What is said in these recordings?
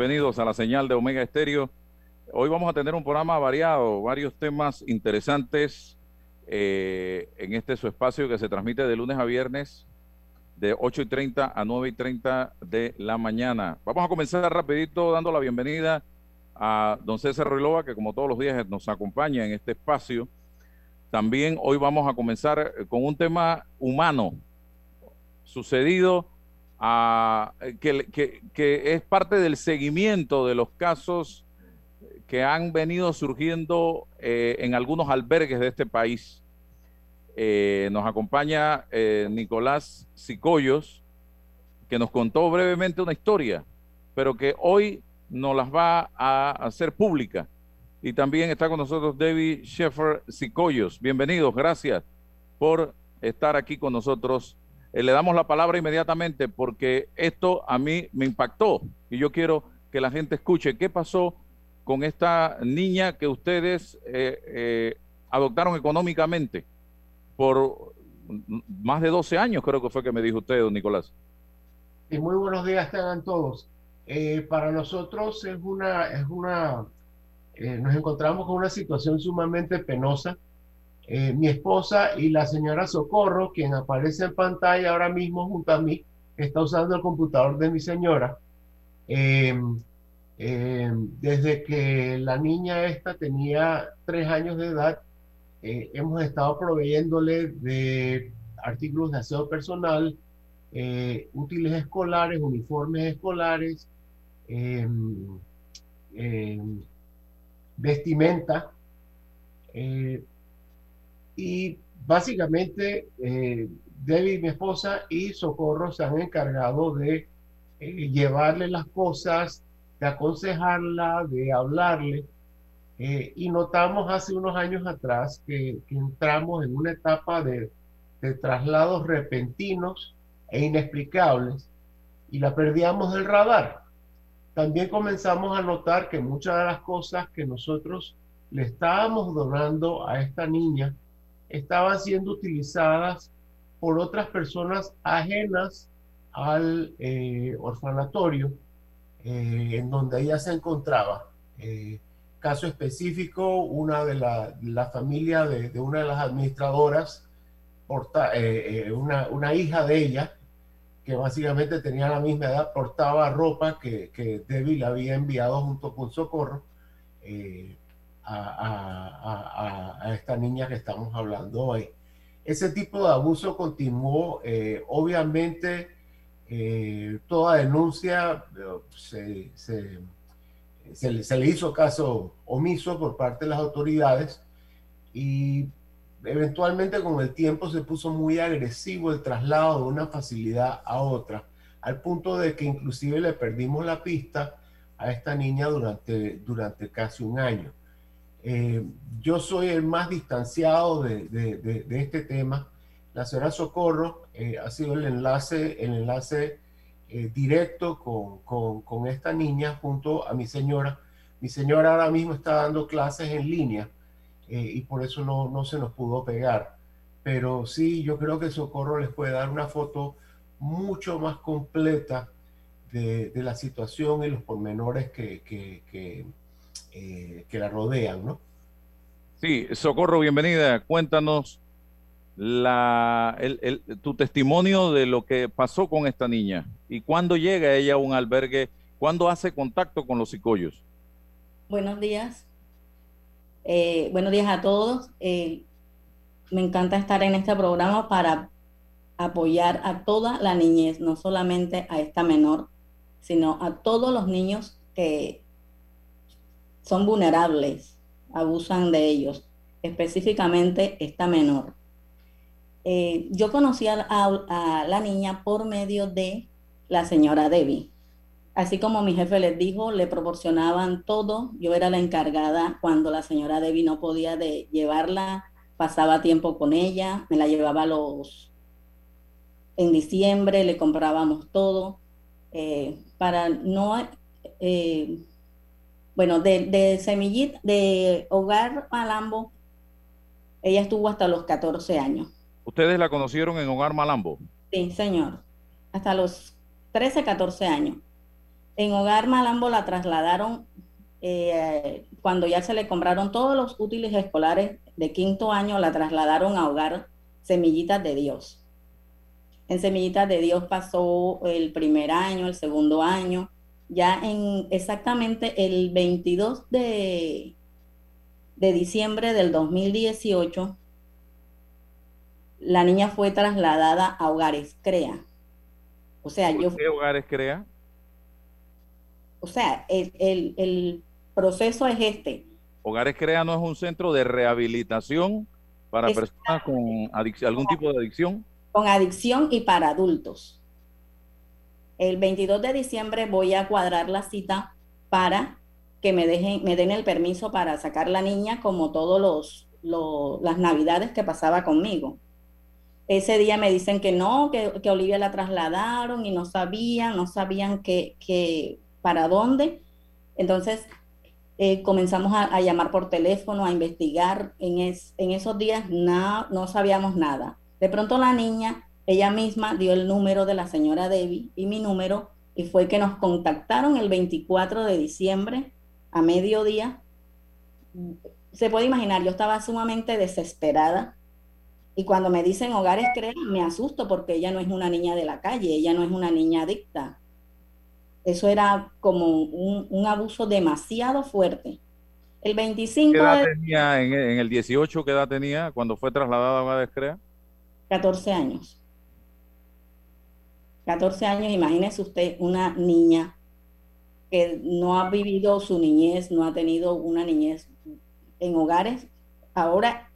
Bienvenidos, a la señal de Omega Estéreo. Hoy vamos a tener un programa variado, varios temas interesantes eh, en este su espacio que se transmite de lunes a viernes de 8 y 30 a 9 y 30 de la mañana. Vamos a comenzar rapidito dando la bienvenida a don César Ruilova, que como todos los días nos acompaña en este espacio. También hoy vamos a comenzar con un tema humano sucedido que, es parte del seguimiento de los casos que han venido surgiendo eh, en algunos albergues de este país. Eh, nos acompaña eh, Nicolás Sicoyos, que nos contó brevemente una historia, pero que hoy nos las va a hacer pública. Y también está con nosotros David Sheffer Sicoyos. Bienvenidos, gracias por estar aquí con nosotros eh, le damos la palabra inmediatamente porque esto a mí me impactó y yo quiero que la gente escuche qué pasó con esta niña que ustedes eh, eh, adoptaron económicamente por más de 12 años, creo que fue que me dijo usted, don Nicolás. Y muy buenos días tengan todos. para nosotros es una, es una, nos encontramos con una situación sumamente penosa eh, mi esposa y la señora Socorro, quien aparece en pantalla ahora mismo junto a mí, está usando el computador de mi señora. Em, em, desde que la niña esta tenía tres años de edad, eh, hemos estado proveyéndole de artículos de aseo personal, eh, útiles escolares, uniformes escolares, em, vestimenta. Y básicamente, eh, Debbie, mi esposa, y Socorro se han encargado de eh, llevarle las cosas, de aconsejarla, de hablarle. Eh, y notamos hace unos años atrás que, entramos en una etapa de, de, traslados repentinos e inexplicables y la perdíamos del radar. También comenzamos a notar que muchas de las cosas que nosotros le estábamos donando a esta niña estaban siendo utilizadas por otras personas ajenas al eh, orfanatorio eh, en donde ella se encontraba. Eh, caso específico, una de la, familia de, una de las administradoras, una, una, hija de ella, que básicamente tenía la misma edad, portaba ropa que, que Debbie le había enviado junto con Socorro a, esta niña que estamos hablando hoy. Ese tipo de abuso continuó, eh, obviamente eh, toda denuncia eh, se, se, le, hizo caso omiso por parte de las autoridades y eventualmente con el tiempo se puso muy agresivo el traslado de una facilidad a otra, al punto de que inclusive le perdimos la pista a esta niña durante, durante casi un año. Eh, yo soy el más distanciado de, este tema. La señora Socorro eh, ha sido el enlace, el enlace eh, directo con, esta niña junto a mi señora. Mi señora ahora mismo está dando clases en línea y por eso no, no se nos pudo pegar. Pero sí, yo creo que Socorro les puede dar una foto mucho más completa de, la situación y los pormenores que, que eh, que la rodean, ¿no? Sí, Socorro, bienvenida. Cuéntanos la, el, tu testimonio de lo que pasó con esta niña y cuándo llega ella a un albergue, cuándo hace contacto con los psicollos. Buenos días. Eh, buenos días a todos. Eh, me encanta estar en este programa para apoyar a toda la niñez, no solamente a esta menor, sino a todos los niños que son vulnerables, abusan de ellos, específicamente esta menor. Eh, yo conocí a, la niña por medio de la señora Debbie. Así como mi jefe les dijo, le proporcionaban todo. Yo era la encargada cuando la señora Debbie no podía de llevarla, pasaba tiempo con ella, me la llevaba los en diciembre, le comprábamos todo eh, para no eh, bueno, de, de Semillita, de Hogar Malambo, ella estuvo hasta los 14 años. ¿Ustedes la conocieron en Hogar Malambo? Sí, señor. Hasta los 13, 14 años. En Hogar Malambo la trasladaron eh, cuando ya se le compraron todos los útiles escolares de quinto año, la trasladaron a Hogar Semillitas de Dios. En Semillitas de Dios pasó el primer año, el segundo año, ya en exactamente el 22 de, de diciembre del 2018, la niña fue trasladada a Hogares Crea. O sea, yo... ¿Qué Hogares Crea? O sea, el, proceso es este. Hogares Crea no es un centro de rehabilitación para personas con algún tipo de adicción. Con adicción y para adultos. El 22 de diciembre voy a cuadrar la cita para que me dejen, me den el permiso para sacar la niña como todos los, las navidades que pasaba conmigo. Ese día me dicen que no, que, que Olivia la trasladaron y no sabían, no sabían que, para dónde. Entonces eh, comenzamos a, llamar por teléfono, a investigar. En, en esos días no sabíamos nada. De pronto la niña ella misma dio el número de la señora Debbie y mi número y fue que nos contactaron el 24 de diciembre a mediodía. Se puede imaginar, yo estaba sumamente desesperada y cuando me dicen hogares crean, me asusto porque ella no es una niña de la calle, ella no es una niña adicta. Eso era como un, abuso demasiado fuerte. El 25 ¿Qué edad tenía en, el 18? ¿Qué edad tenía cuando fue trasladada a Hogares Crea? 14 años. 14 años, imagínese usted una niña que no ha vivido su niñez, no ha tenido una niñez en hogares. Ahora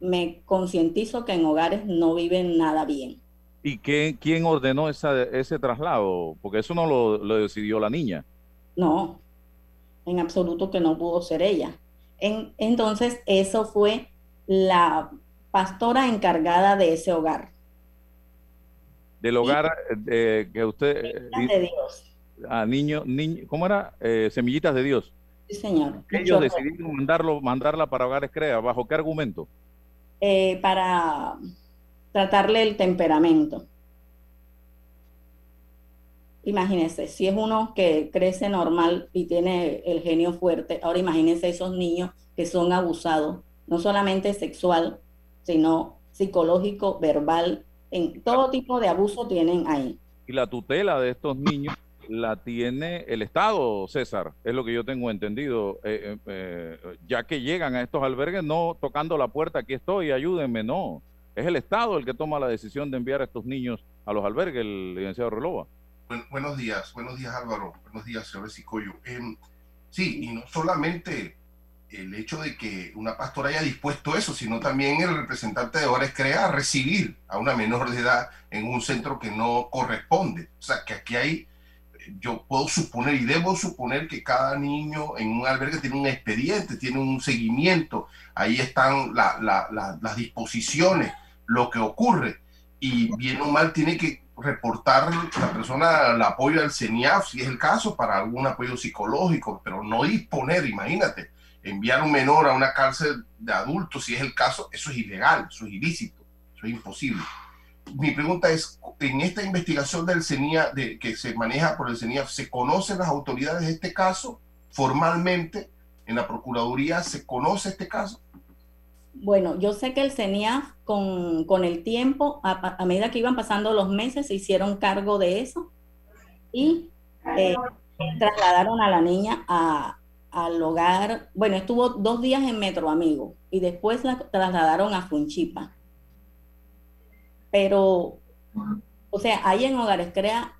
me concientizo que en hogares no viven nada bien. ¿Y qué, quién ordenó ese traslado? Porque eso no lo, decidió la niña. No, en absoluto que no pudo ser ella. En, entonces, eso fue la pastora encargada de ese hogar del hogar eh, que usted... Eh, de Dios. A niño, niño, ¿cómo era? Eh, semillitas de Dios. Sí, señor. Ellos decidieron mandarlo, mandarla para hogares CREA. ¿Bajo qué argumento? para tratarle el temperamento. Imagínese, si es uno que crece normal y tiene el genio fuerte, ahora imagínese esos niños que son abusados, no solamente sexual, sino psicológico, verbal, en todo tipo de abuso tienen ahí. Y la tutela de estos niños la tiene el Estado, César, es lo que yo tengo entendido, eh, eh, eh, ya que llegan a estos albergues no tocando la puerta, aquí estoy, ayúdenme, no. Es el Estado el que toma la decisión de enviar a estos niños a los albergues, el licenciado Relova. buenos días, buenos días Álvaro, buenos días señor Sicoyo. Em, sí, y no solamente el hecho de que una pastora haya dispuesto eso, sino también el representante de Ores crea recibir a una menor de edad en un centro que no corresponde. O sea, que aquí hay, yo puedo suponer y debo suponer que cada niño en un albergue tiene un expediente, tiene un seguimiento, ahí están las disposiciones, lo que ocurre, y bien o mal tiene que reportar la persona el apoyo al CENIAF, si es el caso, para algún apoyo psicológico, pero no disponer, imagínate enviar un menor a una cárcel de adultos, si es el caso, eso es ilegal, eso es ilícito, eso es imposible. Mi pregunta es, en esta investigación del CENIA, de, que se maneja por el CENIA, ¿se conocen las autoridades de este caso formalmente? ¿En la Procuraduría se conoce este caso? Bueno, yo sé que el CENIAF con, con el tiempo, a, medida que iban pasando los meses, se hicieron cargo de eso y eh, trasladaron a la niña a, al hogar, bueno, estuvo dos días en Metro Amigo y después la trasladaron a Funchipa. Pero, o sea, ahí en Hogares Crea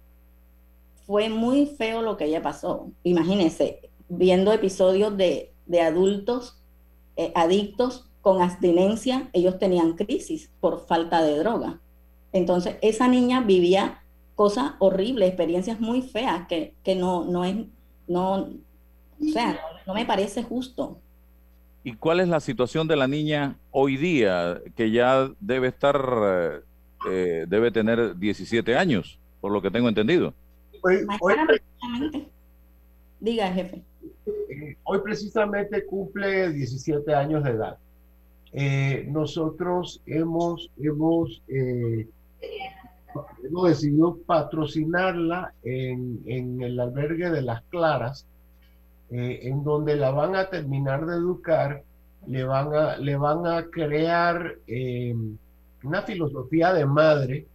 fue muy feo lo que ella pasó. Imagínense, viendo episodios de, de adultos eh, adictos con abstinencia, ellos tenían crisis por falta de droga. Entonces, esa niña vivía cosas horribles, experiencias muy feas que, que no, no es, no, o sea, no me parece justo. ¿Y cuál es la situación de la niña hoy día, que ya debe estar, eh, eh, debe tener 17 años, por lo que tengo entendido? Hoy, Diga, jefe. Eh, hoy precisamente cumple 17 años de edad. nosotros hemos, hemos, hemos decidido patrocinarla en, en el albergue de las Claras, eh, en donde la van a terminar de educar, le van a, le van a crear eh, una filosofía de madre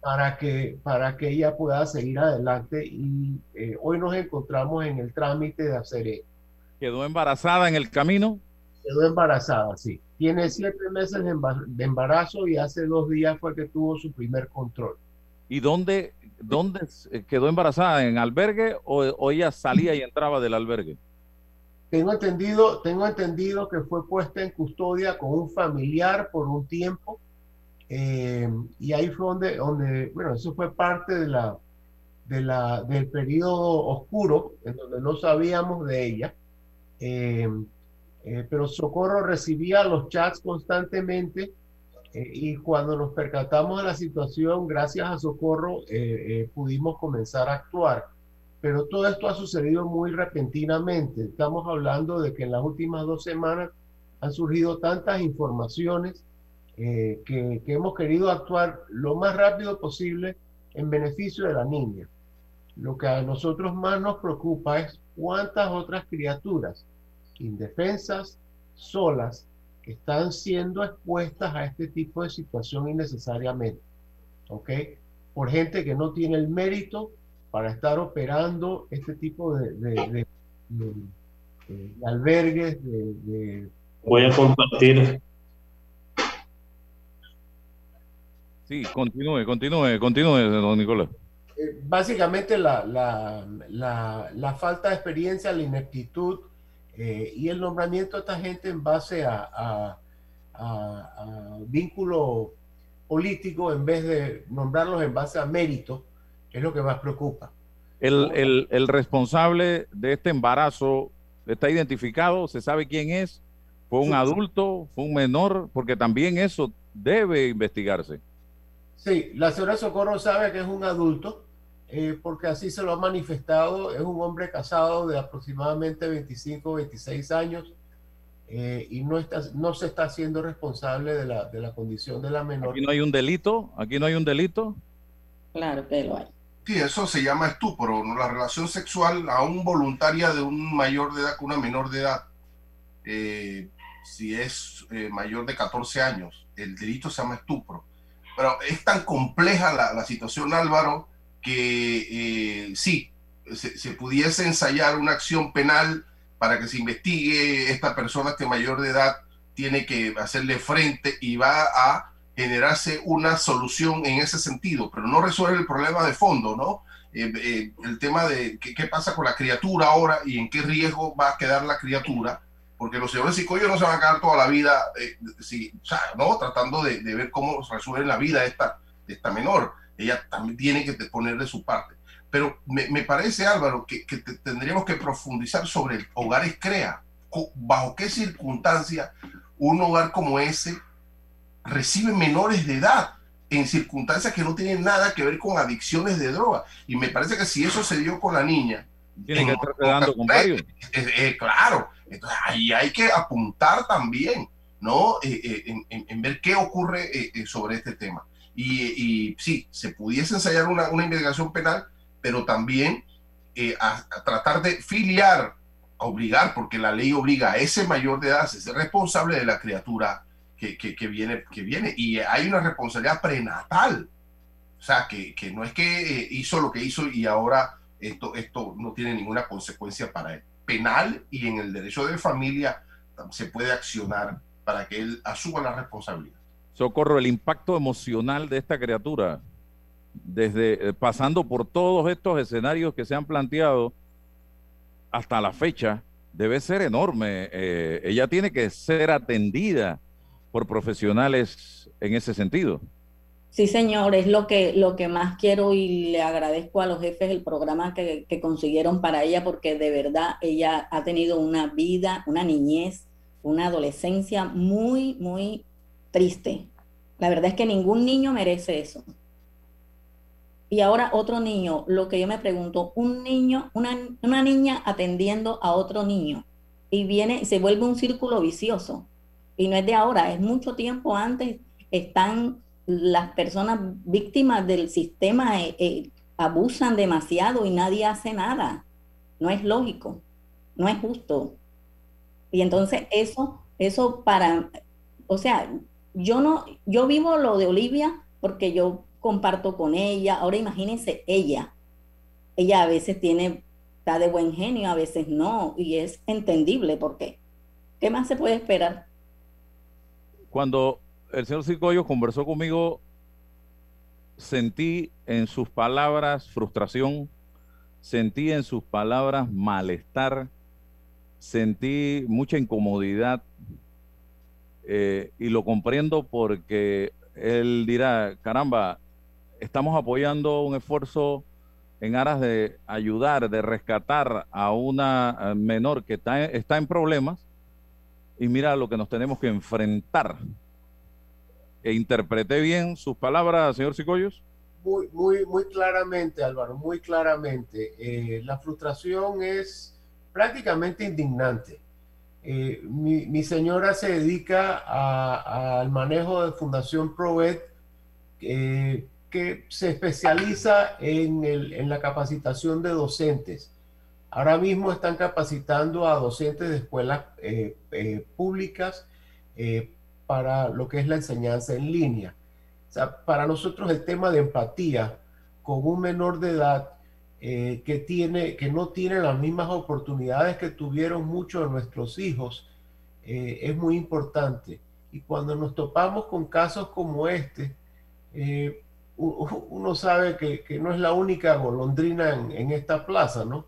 para que, para que ella pueda seguir adelante y eh, hoy nos encontramos en el trámite de hacer eso. ¿Quedó embarazada en el camino? Quedó embarazada, sí. Tiene siete meses de embarazo y hace dos días fue que tuvo su primer control. ¿Y dónde, dónde quedó embarazada? ¿En albergue o, ella salía y entraba del albergue? Tengo entendido, tengo entendido que fue puesta en custodia con un familiar por un tiempo. Eh, y ahí fue donde, donde, bueno, eso fue parte de la, de la, del periodo oscuro, en donde no sabíamos de ella. Eh, eh, pero Socorro recibía los chats constantemente eh, y cuando nos percatamos de la situación, gracias a Socorro, eh, eh, pudimos comenzar a actuar. Pero todo esto ha sucedido muy repentinamente. Estamos hablando de que en las últimas dos semanas han surgido tantas informaciones que, que hemos querido actuar lo más rápido posible en beneficio de la niña. Lo que a nosotros más nos preocupa es cuántas otras criaturas indefensas, solas, están siendo expuestas a este tipo de situación innecesariamente, ¿ok? Por gente que no tiene el mérito para estar operando este tipo de, albergues, de, Voy a compartir. Sí, continúe, continúe, continúe, don Nicolás. Eh, básicamente la, la, falta de experiencia, la ineptitud, eh, y el nombramiento de esta gente en base a, vínculo político en vez de nombrarlos en base a mérito es lo que más preocupa. El, el, responsable de este embarazo está identificado, se sabe quién es, fue un adulto, fue un menor, porque también eso debe investigarse. Sí, la señora Socorro sabe que es un adulto, eh, porque así se lo ha manifestado. Es un hombre casado de aproximadamente 25, 26 años eh, y no, está, no se está haciendo responsable de la, de la condición de la menor. Aquí no hay un delito, aquí no hay un delito. Claro que lo hay. Sí, eso se llama estupro, ¿no? la relación sexual aún voluntaria de un mayor de edad con una menor de edad. Eh, si es mayor de 14 años, el delito se llama estupro. Pero es tan compleja la, la situación, Álvaro, que eh, sí, se, pudiese ensayar una acción penal para que se investigue esta persona, este mayor de edad, tiene que hacerle frente y va a generarse una solución en ese sentido, pero no resuelve el problema de fondo, ¿no? Eh, eh, el tema de qué, pasa con la criatura ahora y en qué riesgo va a quedar la criatura, porque los señores psicollos no se van a quedar toda la vida, ¿no? Tratando de, ver cómo resuelven la vida de esta, de esta menor ella también tiene que poner de su parte. Pero me, parece, Álvaro, que, tendríamos que profundizar sobre el hogares crea. ¿Bajo qué circunstancia un hogar como ese recibe menores de edad en circunstancias que no tienen nada que ver con adicciones de droga? Y me parece que si eso se dio con la niña, tiene que estar quedando con varios. claro, entonces ahí hay que apuntar también, ¿no? Eh, eh, en, ver qué ocurre eh, sobre este tema. Y, sí, se pudiese ensayar una, investigación penal, pero también eh, a, tratar de filiar obligar, porque la ley obliga a ese mayor de edad a ser responsable de la criatura que, que, viene, que viene. Y hay una responsabilidad prenatal. O sea, que, que no es que eh, hizo lo que hizo y ahora esto, esto no tiene ninguna consecuencia para él. Penal y en el derecho de familia se puede accionar para que él asuma la responsabilidad. Socorro, el impacto emocional de esta criatura, desde eh, pasando por todos estos escenarios que se han planteado hasta la fecha, debe ser enorme. Eh, ella tiene que ser atendida por profesionales en ese sentido. Sí, señor, es lo que, lo que más quiero y le agradezco a los jefes el programa que, que consiguieron para ella, porque de verdad ella ha tenido una vida, una niñez, una adolescencia muy, muy triste. La verdad es que ningún niño merece eso. Y ahora otro niño, lo que yo me pregunto, un niño, una, una niña atendiendo a otro niño y viene, se vuelve un círculo vicioso. Y no es de ahora, es mucho tiempo antes, están las personas víctimas del sistema, eh, eh, abusan demasiado y nadie hace nada. No es lógico, no es justo. Y entonces eso, eso para, o sea, yo no, yo vivo lo de Olivia porque yo comparto con ella. Ahora imagínense ella. Ella a veces tiene, está de buen genio, a veces no, y es entendible porque ¿qué más se puede esperar? Cuando el señor Cicoyo conversó conmigo, sentí en sus palabras frustración, sentí en sus palabras malestar, sentí mucha incomodidad eh, y lo comprendo porque él dirá, caramba, estamos apoyando un esfuerzo en aras de ayudar, de rescatar a una menor que está, está en problemas y mira lo que nos tenemos que enfrentar. E interpreté bien sus palabras, señor Cicollos. Muy, muy, muy claramente, Álvaro, muy claramente. Eh, la frustración es prácticamente indignante. Eh, mi, señora se dedica al manejo de Fundación ProEd, eh, que se especializa en, la capacitación de docentes. Ahora mismo están capacitando a docentes de escuelas eh, públicas para lo que es la enseñanza en línea. Para nosotros el tema de empatía con un menor de edad eh, que, tiene, que no tiene las mismas oportunidades que tuvieron muchos de nuestros hijos, eh, es muy importante. Y cuando nos topamos con casos como este, eh, uno sabe que, que, no es la única golondrina en, en, esta plaza, ¿no?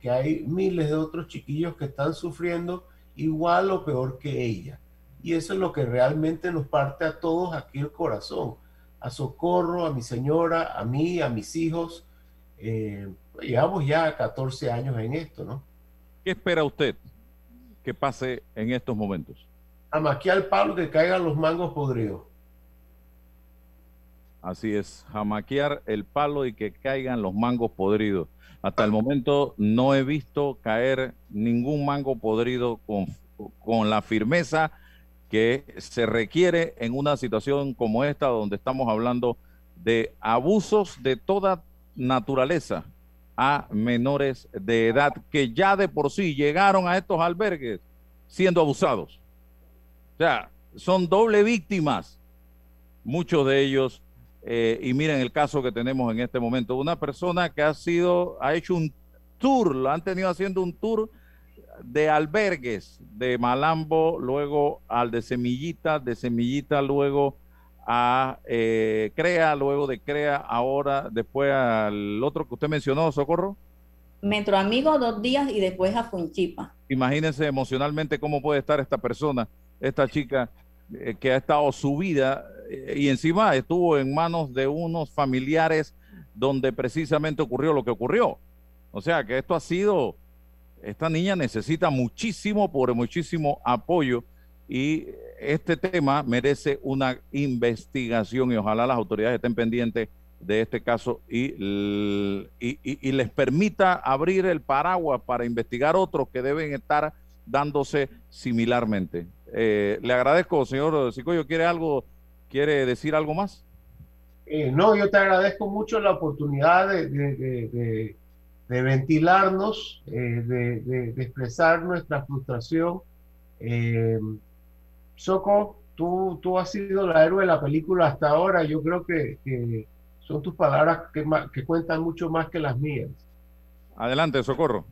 Que hay miles de otros chiquillos que están sufriendo igual o peor que ella. Y eso es lo que realmente nos parte a todos aquí el corazón. A Socorro, a mi señora, a mí, a mis hijos, eh, llevamos ya 14 años en esto, ¿no? ¿Qué espera usted que pase en estos momentos? Amaquear el palo que caigan los mangos podridos. Así es, jamaquear el palo y que caigan los mangos podridos. Hasta el momento no he visto caer ningún mango podrido con, con la firmeza que se requiere en una situación como esta, donde estamos hablando de abusos de toda naturaleza a menores de edad que ya de por sí llegaron a estos albergues siendo abusados. O sea, son doble víctimas, muchos de ellos. Eh, y miren el caso que tenemos en este momento, una persona que ha sido, ha hecho un tour, lo han tenido haciendo un tour de albergues de Malambo, luego al de Semillita, de Semillita luego a eh, CREA, luego de CREA, ahora después al otro que usted mencionó, Socorro. Metro Amigo dos días y después a Funchipa. Imagínense emocionalmente cómo puede estar esta persona, esta chica eh, que ha estado su vida eh, y encima estuvo en manos de unos familiares donde precisamente ocurrió lo que ocurrió. O sea que esto ha sido, esta niña necesita muchísimo, por muchísimo apoyo y este tema merece una investigación y ojalá las autoridades estén pendientes de este caso y, y, les permita abrir el paraguas para investigar otros que deben estar dándose similarmente. Eh, le agradezco, señor Sicoyo, ¿quiere algo, quiere decir algo más? Eh, no, yo te agradezco mucho la oportunidad de, de ventilarnos, eh, de, expresar nuestra frustración. Soco, tú, tú has sido la héroe de la película hasta ahora. Yo creo que, son tus palabras que, que cuentan mucho más que las mías. Adelante, Socorro.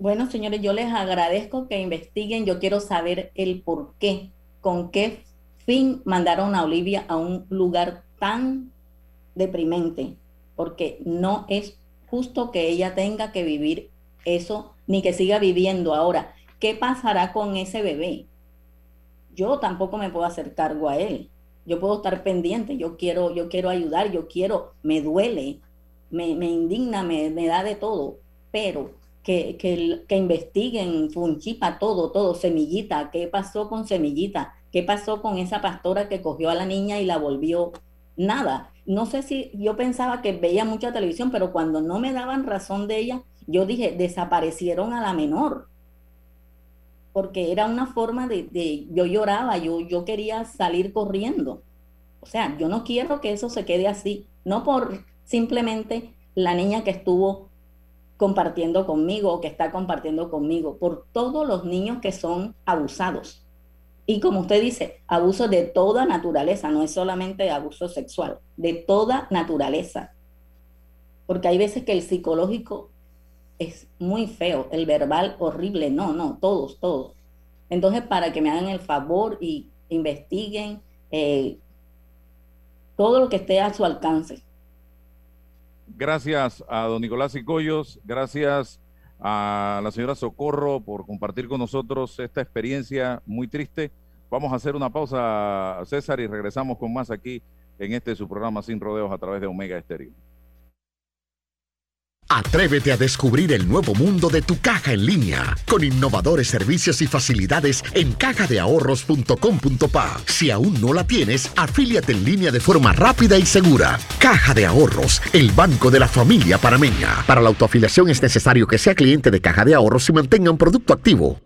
Bueno, señores, yo les agradezco que investiguen. Yo quiero saber el por qué, con qué fin mandaron a Olivia a un lugar tan deprimente, porque no es justo que ella tenga que vivir eso, ni que siga viviendo ahora. ¿Qué pasará con ese bebé? Yo tampoco me puedo hacer cargo a él. Yo puedo estar pendiente, yo quiero, yo quiero ayudar, yo quiero, me duele, me, indigna, me, me da de todo, pero que, que, que investiguen Funchipa, todo, todo, Semillita, ¿qué pasó con Semillita? ¿Qué pasó con esa pastora que cogió a la niña y la volvió nada? No sé si yo pensaba que veía mucha televisión, pero cuando no me daban razón de ella, yo dije, desaparecieron a la menor. Porque era una forma de, de yo lloraba, yo, yo quería salir corriendo. O sea, yo no quiero que eso se quede así, no por simplemente la niña que estuvo compartiendo conmigo o que está compartiendo conmigo, por todos los niños que son abusados. Y como usted dice, abuso de toda naturaleza, no es solamente abuso sexual, de toda naturaleza. Porque hay veces que el psicológico es muy feo, el verbal horrible, no, no, todos, todos. Entonces, para que me hagan el favor y investiguen eh, todo lo que esté a su alcance. Gracias a don Nicolás Icoyos, gracias a la señora Socorro por compartir con nosotros esta experiencia muy triste. Vamos a hacer una pausa, César, y regresamos con más aquí en este su programa Sin Rodeos a través de Omega Estéreo. Atrévete a descubrir el nuevo mundo de tu caja en línea con innovadores servicios y facilidades en cajadeahorros.com.pa. Si aún no la tienes, afíliate en línea de forma rápida y segura. Caja de Ahorros, el banco de la familia parameña. Para la autoafiliación es necesario que sea cliente de Caja de Ahorros y mantenga un producto activo.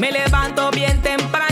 Me levanto bien tempranito.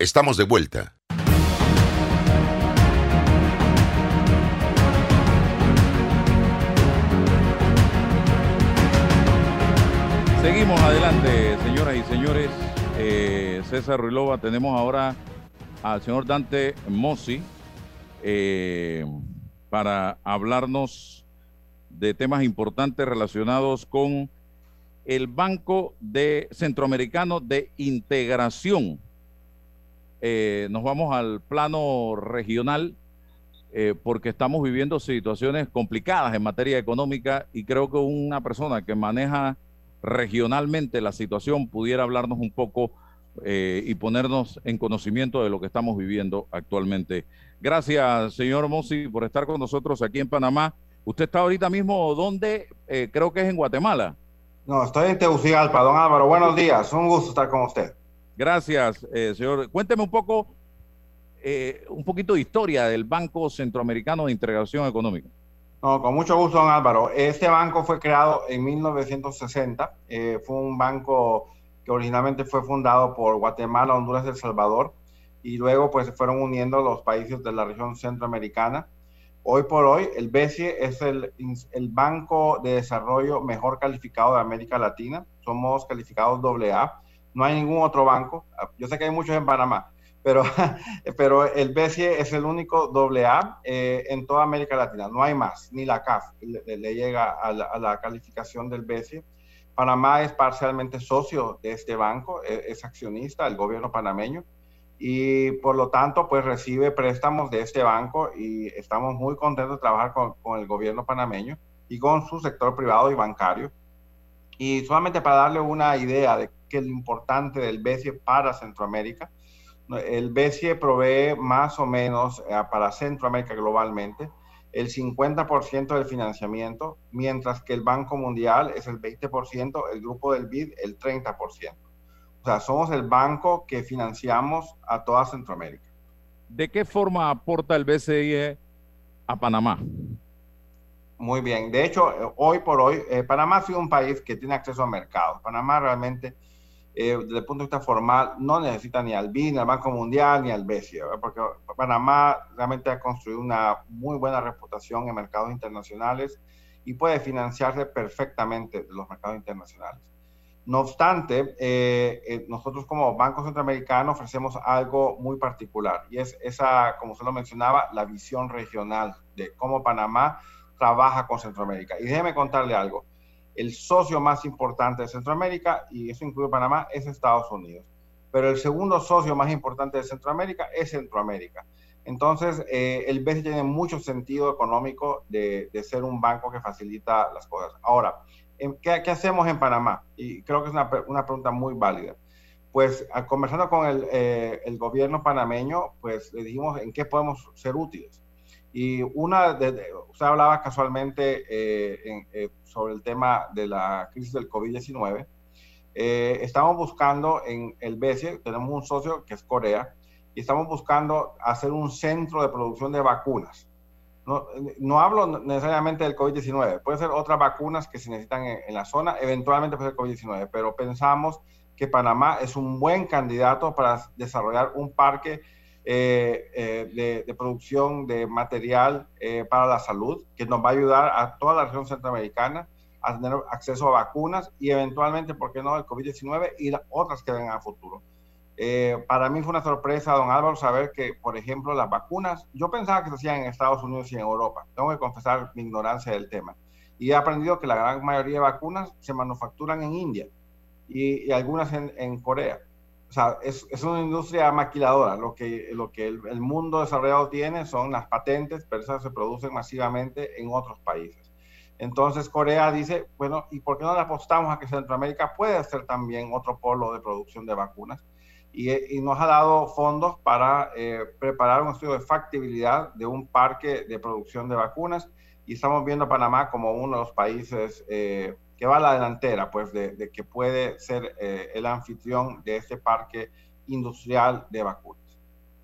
Estamos de vuelta. Seguimos adelante, señoras y señores. Eh, César Ruilova, tenemos ahora al señor Dante Mossi eh, para hablarnos de temas importantes relacionados con el Banco de Centroamericano de Integración. Eh, nos vamos al plano regional eh, porque estamos viviendo situaciones complicadas en materia económica y creo que una persona que maneja regionalmente la situación pudiera hablarnos un poco eh, y ponernos en conocimiento de lo que estamos viviendo actualmente. Gracias, señor Mossi, por estar con nosotros aquí en Panamá. Usted está ahorita mismo, ¿dónde? Eh, creo que es en Guatemala. No, estoy en Tegucigalpa, don Álvaro. Buenos días, un gusto estar con usted. Gracias, eh, señor. Cuénteme un poco, eh, un poquito de historia del Banco Centroamericano de Integración Económica. No, con mucho gusto, don Álvaro. Este banco fue creado en 1960. Eh, fue un banco que originalmente fue fundado por Guatemala, Honduras y El Salvador. Y luego pues se fueron uniendo los países de la región centroamericana. Hoy por hoy, el BCE es el, el banco de desarrollo mejor calificado de América Latina. Somos calificados AA. No hay ningún otro banco. Yo sé que hay muchos en Panamá, pero, pero el BCE es el único AA eh, en toda América Latina. No hay más, ni la CAF le, le llega a la, a calificación del BCE. Panamá es parcialmente socio de este banco, es, es accionista, el gobierno panameño y por lo tanto pues recibe préstamos de este banco y estamos muy contentos de trabajar con, el gobierno panameño y con su sector privado y bancario. Y solamente para darle una idea de qué es lo importante del BCE para Centroamérica, el BCE provee más o menos eh, para Centroamérica globalmente el 50% del financiamiento, mientras que el Banco Mundial es el 20%, el grupo del BID el 30%. O sea, somos el banco que financiamos a toda Centroamérica. ¿De qué forma aporta el BCE a Panamá? Muy bien. De hecho, hoy por hoy, eh, Panamá ha sido un país que tiene acceso a mercados. Panamá realmente, eh, desde el punto de vista formal, no necesita ni al BID, ni al Banco Mundial, ni al BCE, ¿verdad? porque Panamá realmente ha construido una muy buena reputación en mercados internacionales y puede financiarse perfectamente de los mercados internacionales. No obstante, eh, eh, nosotros como Banco Centroamericano ofrecemos algo muy particular y es esa, como usted lo mencionaba, la visión regional de cómo Panamá trabaja con Centroamérica. Y déjeme contarle algo. El socio más importante de Centroamérica, y eso incluye Panamá, es Estados Unidos. Pero el segundo socio más importante de Centroamérica es Centroamérica. Entonces, eh, el BCE tiene mucho sentido económico de, ser un banco que facilita las cosas. Ahora, ¿Qué, ¿qué, hacemos en Panamá? Y creo que es una, pregunta muy válida. Pues conversando con el, eh, el, gobierno panameño, pues le dijimos en qué podemos ser útiles. Y una, de, de, usted hablaba casualmente eh, en, eh, sobre el tema de la crisis del COVID-19. estamos buscando en el BCE, tenemos un socio que es Corea, y estamos buscando hacer un centro de producción de vacunas no, no, hablo necesariamente del COVID-19, puede ser otras vacunas que se necesitan en, en, la zona, eventualmente puede ser COVID-19, pero pensamos que Panamá es un buen candidato para desarrollar un parque eh, eh, de, de, producción de material eh, para la salud que nos va a ayudar a toda la región centroamericana a tener acceso a vacunas y eventualmente, ¿por qué no?, el COVID-19 y otras que vengan a futuro. Eh, para mí fue una sorpresa, don Álvaro, saber que, por ejemplo, las vacunas, yo pensaba que se hacían en Estados Unidos y en Europa. Tengo que confesar mi ignorancia del tema. Y he aprendido que la gran mayoría de vacunas se manufacturan en India y, algunas en, Corea. O sea, es, es, una industria maquiladora. Lo que, lo que el, mundo desarrollado tiene son las patentes, pero esas se producen masivamente en otros países. Entonces Corea dice, bueno, ¿y por qué no le apostamos a que Centroamérica puede ser también otro polo de producción de vacunas? y, y, nos ha dado fondos para eh, preparar un estudio de factibilidad de un parque de producción de vacunas y estamos viendo a Panamá como uno de los países eh, que va a la delantera, pues de, de que puede ser eh, el anfitrión de este parque industrial de vacunas.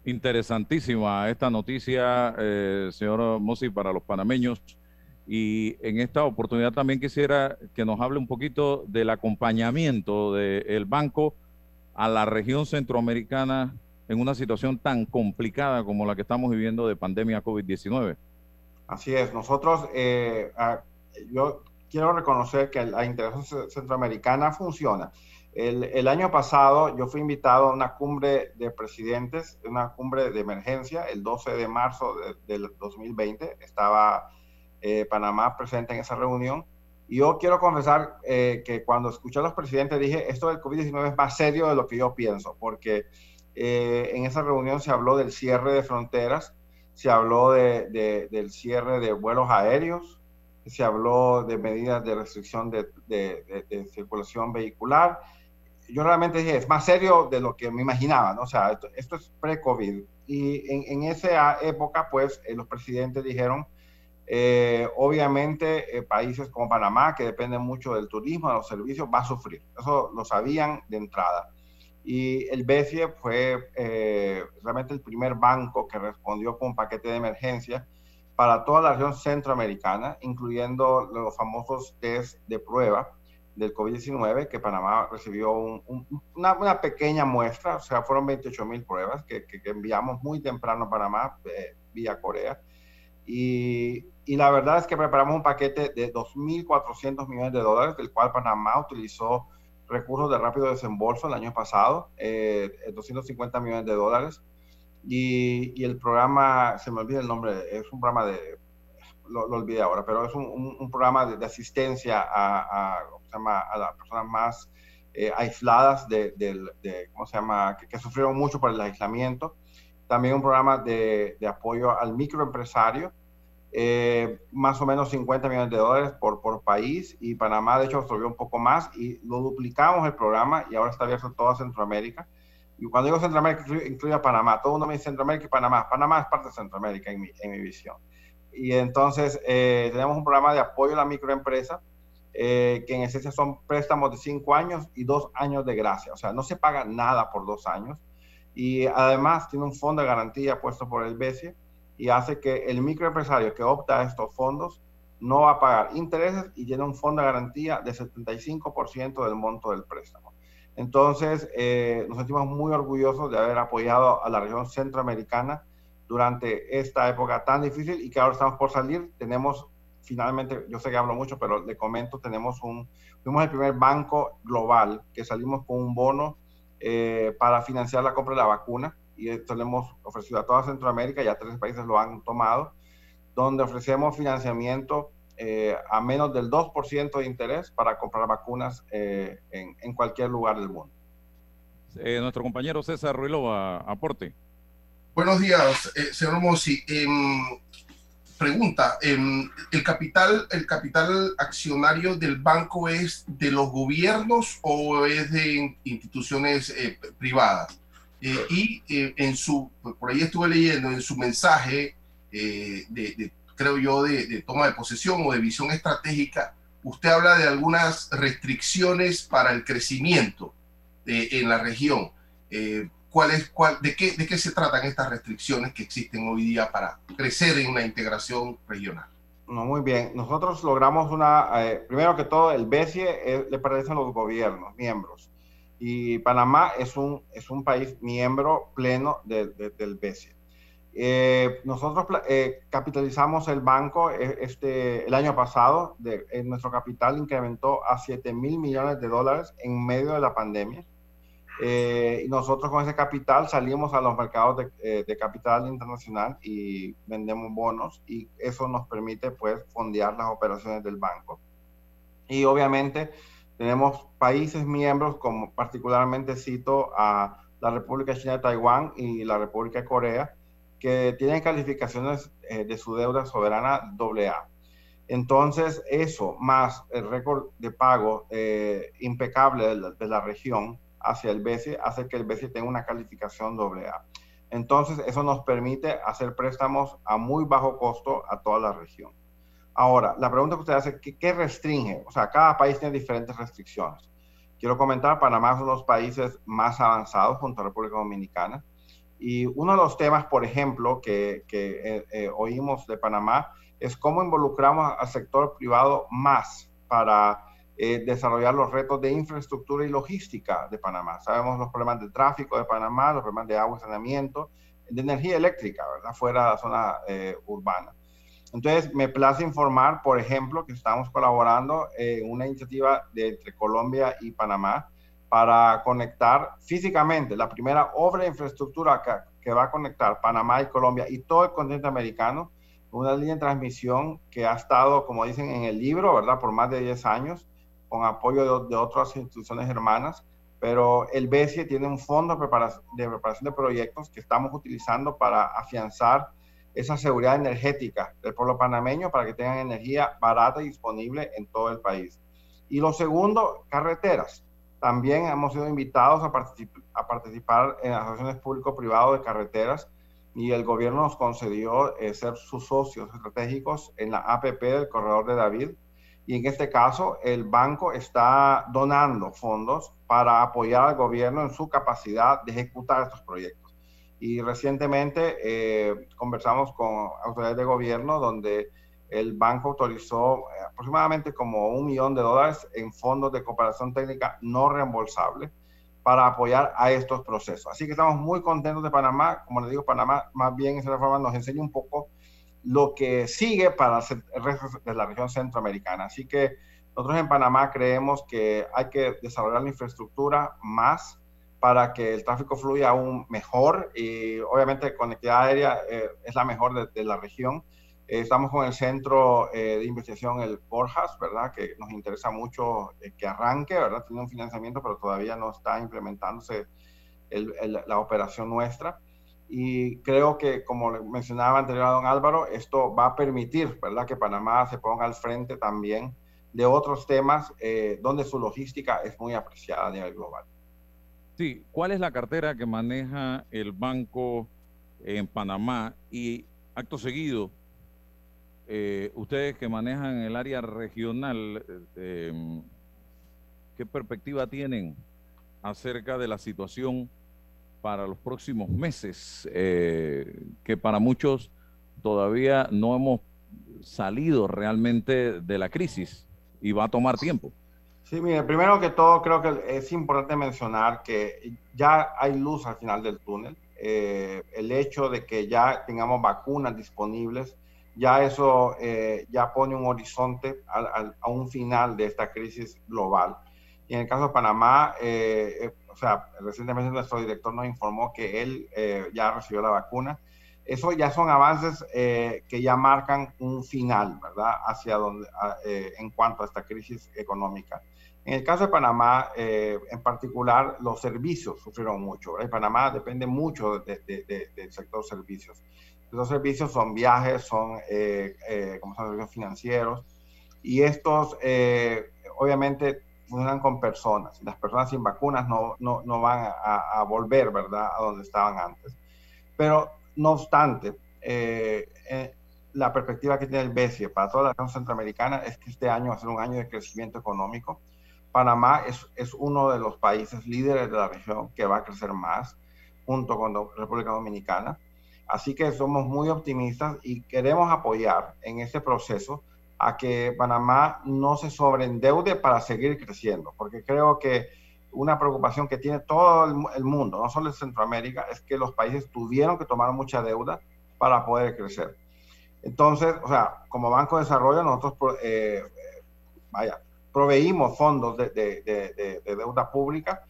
Interesantísima esta noticia, eh, señor Mossi, para los panameños. Y en esta oportunidad también quisiera que nos hable un poquito del acompañamiento del de banco a la región centroamericana en una situación tan complicada como la que estamos viviendo de pandemia COVID-19. Así es, nosotros, eh, yo quiero reconocer que la integración centroamericana funciona. El, el, año pasado yo fui invitado a una cumbre de presidentes, una cumbre de emergencia, el 12 de marzo de, del 2020. Estaba eh, Panamá presente en esa reunión. Y yo quiero confesar eh, que cuando escuché a los presidentes dije, esto del COVID-19 es más serio de lo que yo pienso, porque eh, en esa reunión se habló del cierre de fronteras, se habló de, de, del cierre de vuelos aéreos, se habló de medidas de restricción de, circulación vehicular. Yo realmente dije, es más serio de lo que me imaginaba, ¿no? O sea, esto, esto es pre-COVID. Y en, en, esa época, pues, eh, los presidentes dijeron, eh, obviamente, eh, países como Panamá, que dependen mucho del turismo, de los servicios, va a sufrir. Eso lo sabían de entrada. Y el BCE fue realmente el primer banco que respondió con un paquete de emergencia para toda la región centroamericana, incluyendo los famosos test de prueba del COVID-19, que Panamá recibió un, un, una, una, pequeña muestra, o sea, fueron 28 mil pruebas que, que, enviamos muy temprano a Panamá eh, vía Corea. Y, y, la verdad es que preparamos un paquete de 2.400 millones de dólares, del cual Panamá utilizó recursos de rápido desembolso el año pasado, eh, 250 millones de dólares. Y, el programa, se me olvida el nombre, es un programa de, lo, olvidé ahora, pero es un, un, programa de, de asistencia a, a, se llama? a las personas más eh, aisladas de, de, de, ¿cómo se llama?, que, sufrieron mucho por el aislamiento. También un programa de, apoyo al microempresario, eh, más o menos 50 millones de dólares por, por país y Panamá de hecho absorbió un poco más y lo duplicamos el programa y ahora está abierto en toda Centroamérica. Y cuando digo Centroamérica incluye a Panamá, todo el mundo me dice Centroamérica y Panamá. Panamá es parte de Centroamérica en mi, en mi visión. Y entonces eh, tenemos un programa de apoyo a la microempresa, eh, que en esencia son préstamos de cinco años y dos años de gracia. O sea, no se paga nada por dos años. Y además tiene un fondo de garantía puesto por el BCE y hace que el microempresario que opta a estos fondos no va a pagar intereses y tiene un fondo de garantía de 75% del monto del préstamo. Entonces, eh, nos sentimos muy orgullosos de haber apoyado a la región centroamericana durante esta época tan difícil y que ahora estamos por salir. Tenemos finalmente, yo sé que hablo mucho, pero le comento, tenemos un, fuimos el primer banco global que salimos con un bono eh, para financiar la compra de la vacuna y esto le hemos ofrecido a toda Centroamérica, ya tres países lo han tomado, donde ofrecemos financiamiento eh, a menos del 2% de interés para comprar vacunas eh, en, en, cualquier lugar del mundo. Eh, nuestro compañero César Ruilo, aporte. Buenos días, eh, señor Mossi. pregunta, ¿el, capital, ¿el capital accionario del banco es de los gobiernos o es de instituciones eh, privadas? Eh, y eh, en su, por ahí estuve leyendo, en su mensaje, eh, de, de, creo yo, de, de, toma de posesión o de visión estratégica, usted habla de algunas restricciones para el crecimiento en la región. ¿cuál es, cuál, de, qué, ¿De qué se tratan estas restricciones que existen hoy día para crecer en una integración regional? No, muy bien. Nosotros logramos una, primero que todo, el BESIE le pertenece a los gobiernos, miembros y Panamá es un, es un país miembro pleno de, de, del BCE. Eh, nosotros eh, capitalizamos el banco este, el año pasado, de, eh, nuestro capital incrementó a 7 mil millones de dólares en medio de la pandemia. Eh, y nosotros con ese capital salimos a los mercados de, de, capital internacional y vendemos bonos y eso nos permite pues fondear las operaciones del banco. Y obviamente tenemos países miembros, como particularmente cito a la República China de Taiwán y la República de Corea, que tienen calificaciones eh, de su deuda soberana AA. Entonces, eso, más el récord de pago eh, impecable de la, región hacia el BCE, hace que el BCE tenga una calificación AA. Entonces, eso nos permite hacer préstamos a muy bajo costo a toda la región. Ahora, la pregunta que usted hace, ¿qué, ¿qué, restringe? O sea, cada país tiene diferentes restricciones. Quiero comentar, Panamá es uno de los países más avanzados junto a la República Dominicana. Y uno de los temas, por ejemplo, que, eh, eh, oímos de Panamá es cómo involucramos al sector privado más para eh, desarrollar los retos de infraestructura y logística de Panamá. Sabemos los problemas de tráfico de Panamá, los problemas de agua y saneamiento, de energía eléctrica, ¿verdad? Fuera de la zona urbana. Entonces, me place informar, por ejemplo, que estamos colaborando en una iniciativa entre Colombia y Panamá para conectar físicamente la primera obra de infraestructura que, va a conectar Panamá y Colombia y todo el continente americano, una línea de transmisión que ha estado, como dicen en el libro, ¿verdad?, por más de 10 años, con apoyo de, de otras instituciones hermanas, pero el BESIE tiene un fondo de preparación, de preparación de proyectos que estamos utilizando para afianzar esa seguridad energética del pueblo panameño para que tengan energía barata y disponible en todo el país. Y lo segundo, carreteras. También hemos sido invitados a, particip a participar en asociaciones público-privado de carreteras y el gobierno nos concedió eh, ser sus socios estratégicos en la APP del Corredor de David. Y en este caso, el banco está donando fondos para apoyar al gobierno en su capacidad de ejecutar estos proyectos. Y recientemente eh, conversamos con autoridades de gobierno donde el banco autorizó eh, aproximadamente como un millón de dólares en fondos de cooperación técnica no reembolsable para apoyar a estos procesos. Así que estamos muy contentos de Panamá. Como les digo, Panamá más bien en esa forma nos enseña un poco lo que sigue para el resto de la región centroamericana. Así que nosotros en Panamá creemos que hay que desarrollar la infraestructura más para que el tráfico fluya aún mejor y obviamente conectividad aérea eh, es la mejor de, de la región. Eh, estamos con el centro eh, de investigación, el Borjas, ¿verdad? Que nos interesa mucho eh, que arranque, ¿verdad? Tiene un financiamiento, pero todavía no está implementándose el, el, la operación nuestra. Y creo que, como mencionaba anterior a don Álvaro, esto va a permitir, ¿verdad? Que Panamá se ponga al frente también de otros temas donde su logística es muy apreciada a nivel global. Sí, ¿cuál es la cartera que maneja el banco en Panamá? Y acto seguido, eh, ustedes que manejan el área regional, eh, ¿qué perspectiva tienen acerca de la situación para los próximos meses? Eh, que para muchos todavía no hemos salido realmente de la crisis y va a tomar tiempo. Sí, mire, primero que todo creo que es importante mencionar que ya hay luz al final del túnel. Eh, el hecho de que ya tengamos vacunas disponibles, ya eso eh, ya pone un horizonte al, al, a un final de esta crisis global. Y en el caso de Panamá, eh, eh o sea, recientemente nuestro director nos informó que él eh, ya recibió la vacuna. Eso ya son avances que ya marcan un final, ¿verdad? Hacia donde, a, en cuanto a esta crisis económica. En el caso de Panamá, eh, en particular, los servicios sufrieron mucho. ¿verdad? Panamá depende mucho de, de, de, del sector servicios. Los servicios son viajes, son, eh, eh, como son servicios financieros, y estos eh, obviamente funcionan con personas. Las personas sin vacunas no, no, no van a, volver, ¿verdad?, a donde estaban antes. Pero, no obstante, la perspectiva que tiene el BESIE para toda la región centroamericana es que este año va a ser un año de crecimiento económico Panamá es, es, uno de los países líderes de la región que va a crecer más, junto con la República Dominicana. Así que somos muy optimistas y queremos apoyar en este proceso a que Panamá no se sobreendeude para seguir creciendo, porque creo que una preocupación que tiene todo el, mundo, no solo en Centroamérica, es que los países tuvieron que tomar mucha deuda para poder crecer. Entonces, o sea, como Banco de Desarrollo, nosotros, eh, vaya, proveímos fondos de deuda pública,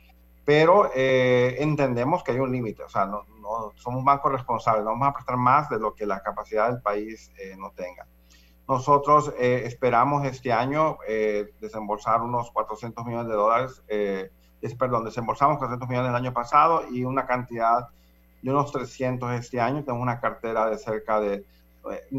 pero eh, entendemos que hay un límite, o sea, no, no, somos un banco responsable, no vamos a prestar más de lo que la capacidad del país eh, no tenga. Nosotros eh, esperamos este año eh, desembolsar unos 400 millones de dólares, es, perdón, desembolsamos 400 millones el año pasado y una cantidad de unos 300 este año. Tenemos una cartera de cerca de,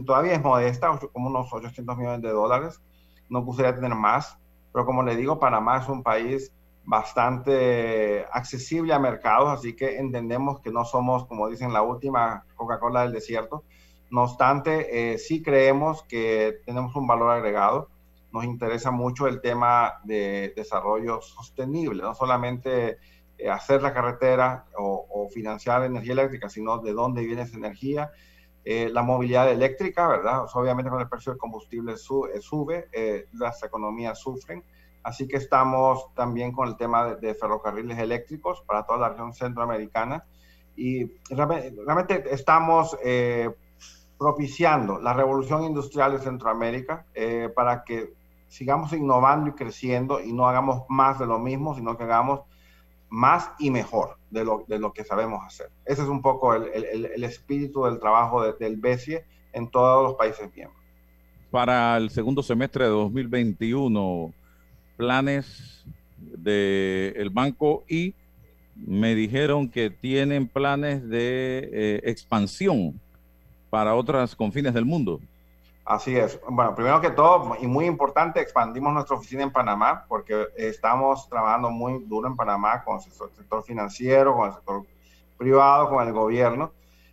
todavía es modesta, como unos 800 millones de dólares. Nos gustaría tener más, pero como le digo, Panamá es un país bastante accesible a mercados, así que entendemos que no somos, como dicen, la última Coca-Cola del desierto. No obstante, eh, sí creemos que tenemos un valor agregado. Nos interesa mucho el tema de desarrollo sostenible, no solamente eh, hacer la carretera o, o, financiar energía eléctrica, sino de dónde viene esa energía. Eh, la movilidad eléctrica, ¿verdad? O sea, obviamente con el precio del combustible eh, sube, las economías sufren Así que estamos también con el tema de, de ferrocarriles eléctricos para toda la región centroamericana y realmente, realmente estamos eh, propiciando la revolución industrial de Centroamérica eh, para que sigamos innovando y creciendo y no hagamos más de lo mismo, sino que hagamos más y mejor de lo, de lo que sabemos hacer. Ese es un poco el, el, el espíritu del trabajo de, del BESIE en todos los países miembros. Para el segundo semestre de 2021, planes del el banco y me dijeron que tienen planes de eh, expansión para otras confines del mundo. Así es. Bueno, primero que todo, y muy importante, expandimos nuestra oficina en Panamá porque estamos trabajando muy duro en Panamá con el sector, financiero, con el sector privado, con el gobierno.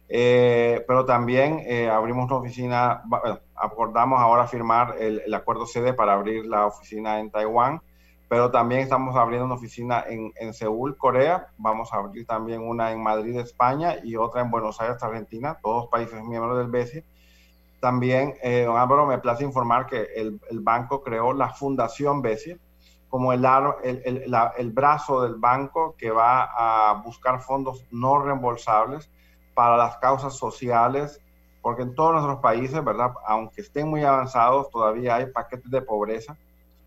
Eh, pero también eh, abrimos una oficina, bueno, acordamos ahora firmar el, el, acuerdo sede para abrir la oficina en Taiwán, pero también estamos abriendo una oficina en, en Seúl, Corea, vamos a abrir también una en Madrid, España, y otra en Buenos Aires, Argentina, todos países miembros del BESI. También, eh, don Álvaro, me place informar que el, el banco creó la Fundación BESI como el, el, la, el brazo del banco que va a buscar fondos no reembolsables para las causas sociales, porque en todos nuestros países, ¿verdad? Aunque estén muy avanzados, todavía hay paquetes de pobreza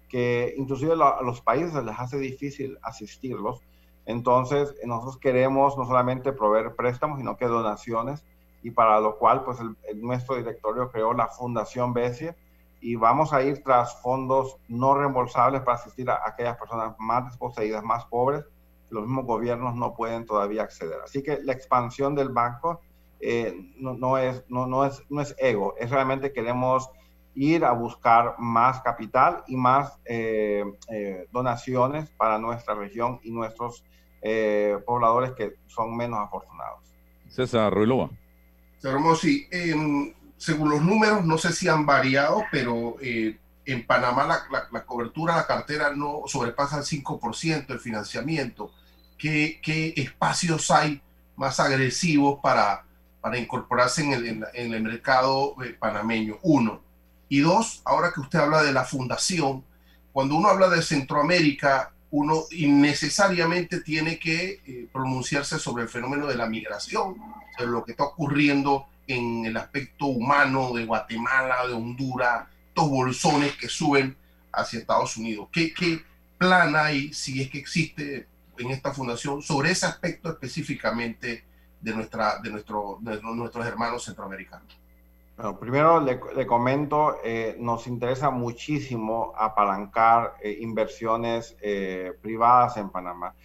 que inclusive a los países les hace difícil asistirlos. Entonces, nosotros queremos no solamente proveer préstamos, sino que donaciones, y para lo cual, pues, el, el, nuestro directorio creó la Fundación BESIE, y vamos a ir tras fondos no reembolsables para asistir a aquellas personas más desposeídas, más pobres, que los mismos gobiernos no pueden todavía acceder. Así que la expansión del banco eh, no, no, es, no, no, es, no es ego, es realmente queremos ir a buscar más capital y más eh, eh, donaciones para nuestra región y nuestros eh, pobladores que son menos afortunados. César Ruiloa. sí, eh, según los números, no sé si han variado, pero eh, en Panamá la, la, la, cobertura la cartera no sobrepasa el 5% del financiamiento. ¿Qué, ¿Qué, espacios hay más agresivos para, para incorporarse en el, en, el mercado eh, panameño? Uno. Y dos, ahora que usted habla de la fundación, cuando uno habla de Centroamérica, uno innecesariamente tiene que eh, pronunciarse sobre el fenómeno de la migración, de lo que está ocurriendo en el aspecto humano de Guatemala, de Honduras, estos bolsones que suben hacia Estados Unidos. ¿Qué, ¿Qué, plan hay, si es que existe en esta fundación, sobre ese aspecto específicamente de, nuestra, de, nuestro, de nuestros hermanos centroamericanos? Bueno, primero le, le comento, eh, nos interesa muchísimo apalancar eh, inversiones eh, privadas en Panamá.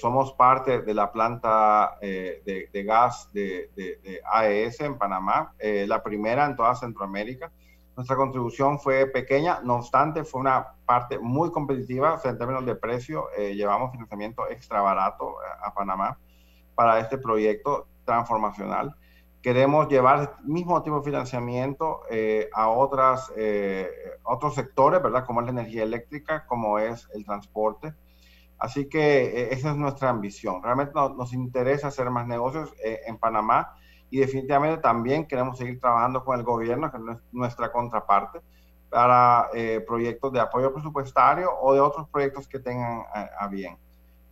Somos parte de la planta de, gas de, de, AES en Panamá, la primera en toda Centroamérica. Nuestra contribución fue pequeña, no obstante, fue una parte muy competitiva en términos de precio. llevamos financiamiento extra barato a Panamá para este proyecto transformacional queremos llevar el mismo tipo de financiamiento eh, a otras, eh, otros sectores, ¿verdad? Como es la energía eléctrica, como es el transporte. Así que eh, esa es nuestra ambición. Realmente no, nos interesa hacer más negocios eh, en Panamá y definitivamente también queremos seguir trabajando con el gobierno, que es nuestra contraparte, para eh, proyectos de apoyo presupuestario o de otros proyectos que tengan a, a bien.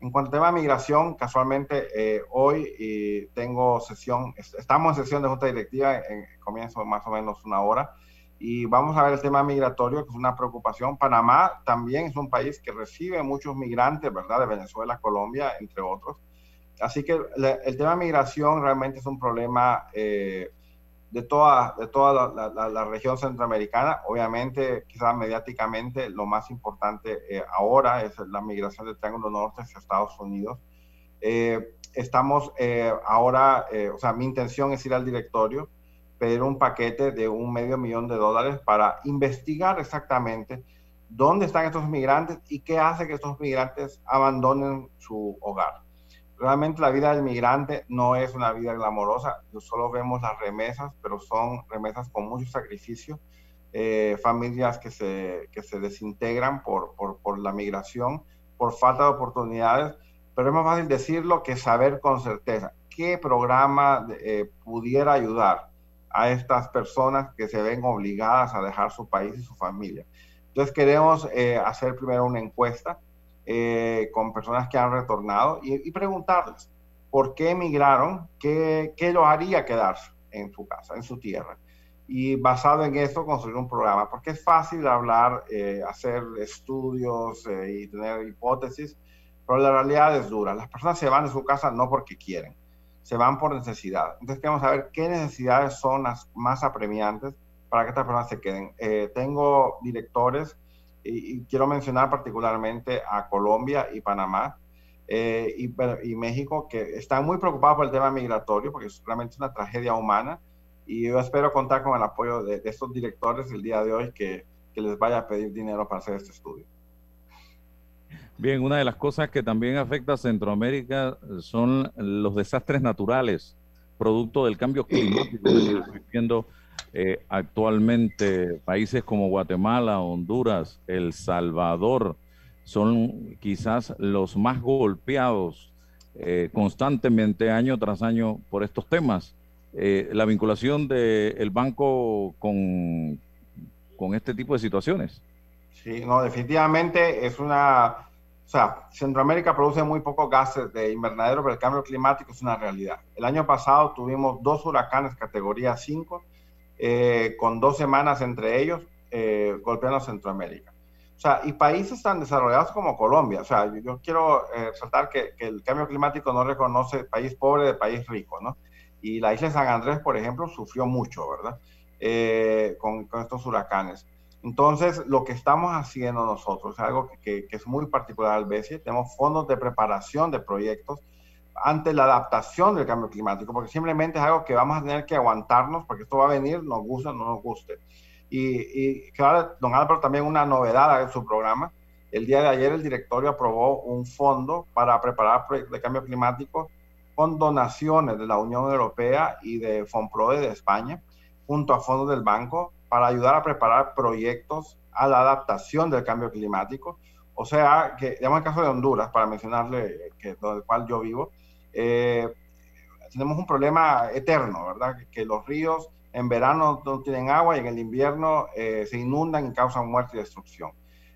En cuanto al tema migración, casualmente eh, hoy tengo sesión, estamos en sesión de junta directiva, en, comienzo más o menos una hora, y vamos a ver el tema migratorio, que es una preocupación. Panamá también es un país que recibe muchos migrantes, ¿verdad? De Venezuela, Colombia, entre otros. Así que el tema migración realmente es un problema eh, de toda, de toda la, la, región centroamericana. Obviamente, quizás mediáticamente, lo más importante eh, ahora es la migración del Triángulo Norte hacia Estados Unidos. Eh, estamos eh, ahora, o sea, mi intención es ir al directorio, pedir un paquete de un medio millón de dólares para investigar exactamente dónde están estos migrantes y qué hace que estos migrantes abandonen su hogar realmente la vida del migrante no es una vida glamorosa, solo vemos las remesas, pero son remesas con mucho sacrificio, eh, familias que se, que se desintegran por, por, por, la migración, por falta de oportunidades, pero es más fácil decirlo que saber con certeza qué programa eh, pudiera ayudar a estas personas que se ven obligadas a dejar su país y su familia. Entonces queremos eh, hacer primero una encuesta eh, con personas que han retornado y, y, preguntarles por qué emigraron, qué, qué los haría quedarse. en su casa, en su tierra. Y basado en eso, construir un programa, porque es fácil hablar, eh, hacer estudios eh, y tener hipótesis, pero la realidad es dura. Las personas se van de su casa no porque quieren, se van por necesidad. Entonces queremos saber qué necesidades son las más apremiantes para que estas personas se queden. Eh, tengo directores y, quiero mencionar particularmente a Colombia y Panamá eh, y, y, México que están muy preocupados por el tema migratorio porque es realmente una tragedia humana y yo espero contar con el apoyo de, de estos directores el día de hoy que, que les vaya a pedir dinero para hacer este estudio. Bien, una de las cosas que también afecta a Centroamérica son los desastres naturales, producto del cambio climático que estamos viviendo eh, actualmente. Países como Guatemala, Honduras, El Salvador son quizás los más golpeados eh, constantemente, año tras año, por estos temas. Eh, la vinculación del banco con, con este tipo de situaciones. Sí, no, definitivamente es una o sea, Centroamérica produce muy pocos gases de invernadero, pero el cambio climático es una realidad. El año pasado tuvimos dos huracanes categoría 5, eh, con dos semanas entre ellos, eh, golpeando a Centroamérica. O sea, y países tan desarrollados como Colombia. O sea, yo, yo quiero eh, resaltar que, que, el cambio climático no reconoce país pobre de país rico, ¿no? Y la isla de San Andrés, por ejemplo, sufrió mucho, ¿verdad? Eh, con, con estos huracanes. Entonces, lo que estamos haciendo nosotros algo que, que, que es muy particular al BESI. Tenemos fondos de preparación de proyectos ante la adaptación del cambio climático, porque simplemente es algo que vamos a tener que aguantarnos, porque esto va a venir, nos guste o no nos guste. Y, y claro, don Álvaro, también una novedad en su programa. El día de ayer el directorio aprobó un fondo para preparar proyectos de cambio climático con donaciones de la Unión Europea y de FONPRODE de España, junto a fondos del banco, para ayudar a preparar proyectos a la adaptación del cambio climático. O sea, que, digamos el caso de Honduras, para mencionarle que del cual yo vivo, eh, tenemos un problema eterno, ¿verdad? Que, que, los ríos en verano no tienen agua y en el invierno eh, se inundan y causan muerte y destrucción.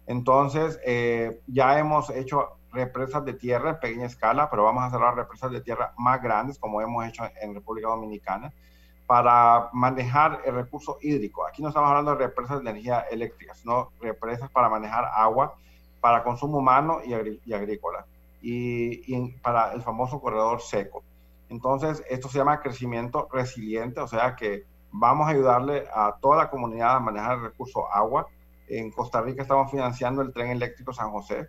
Entonces, eh, ya hemos hecho represas de tierra en pequeña escala, pero vamos a cerrar represas de tierra más grandes, como hemos hecho en República Dominicana para manejar el recurso hídrico. Aquí no estamos hablando de represas de energía eléctrica, sino represas para manejar agua para consumo humano y agrícola y, y, para el famoso corredor seco. Entonces, esto se llama crecimiento resiliente, o sea que vamos a ayudarle a toda la comunidad a manejar el recurso agua. En Costa Rica estamos financiando el tren eléctrico San José.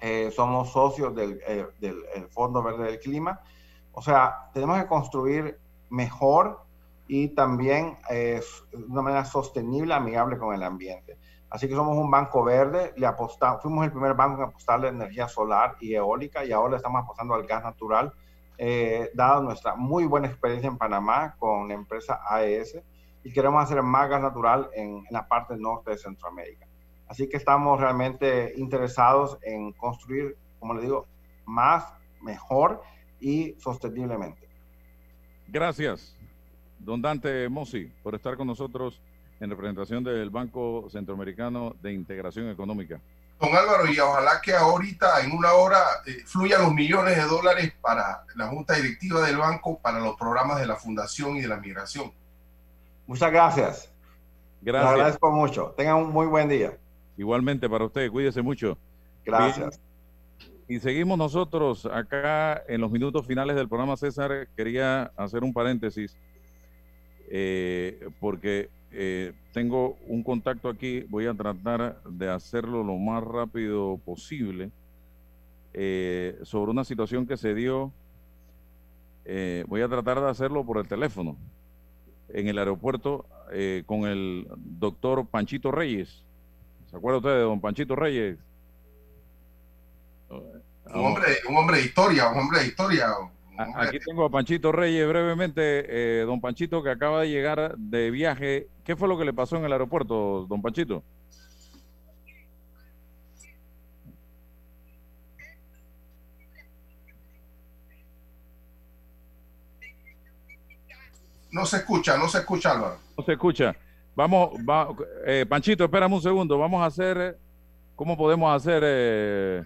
Eh, somos socios del, eh, del Fondo Verde del Clima. O sea, tenemos que construir mejor y también eh, de una manera sostenible, amigable con el ambiente. Así que somos un banco verde, le apostamos, fuimos el primer banco en apostarle a energía solar y eólica y ahora estamos apostando al gas natural, eh, dada nuestra muy buena experiencia en Panamá con la empresa AES y queremos hacer más gas natural en, en la parte norte de Centroamérica. Así que estamos realmente interesados en construir, como le digo, más, mejor y sosteniblemente. Gracias, don Dante Mossi, por estar con nosotros en representación del Banco Centroamericano de Integración Económica. Don Álvaro, y ojalá que ahorita, en una hora, eh, fluyan los millones de dólares para la Junta Directiva del Banco, para los programas de la Fundación y de la Migración. Muchas gracias. Gracias. Le agradezco mucho. Tengan un muy buen día. Igualmente para usted, cuídese mucho. Gracias. Bien. Y seguimos nosotros acá en los minutos finales del programa César. Quería hacer un paréntesis eh, porque eh, tengo un contacto aquí, voy a tratar de hacerlo lo más rápido posible eh, sobre una situación que se dio. Eh, voy a tratar de hacerlo por el teléfono en el aeropuerto eh, con el doctor Panchito Reyes. ¿Se acuerda usted de don Panchito Reyes? Un hombre, un hombre de historia, un hombre de historia. Aquí tengo a Panchito Reyes brevemente. Eh, don Panchito, que acaba de llegar de viaje. ¿Qué fue lo que le pasó en el aeropuerto, don Panchito? No se escucha, no se escucha, Álvaro. No se escucha. Vamos, va, eh, Panchito, espérame un segundo. Vamos a hacer, ¿cómo podemos hacer? Eh,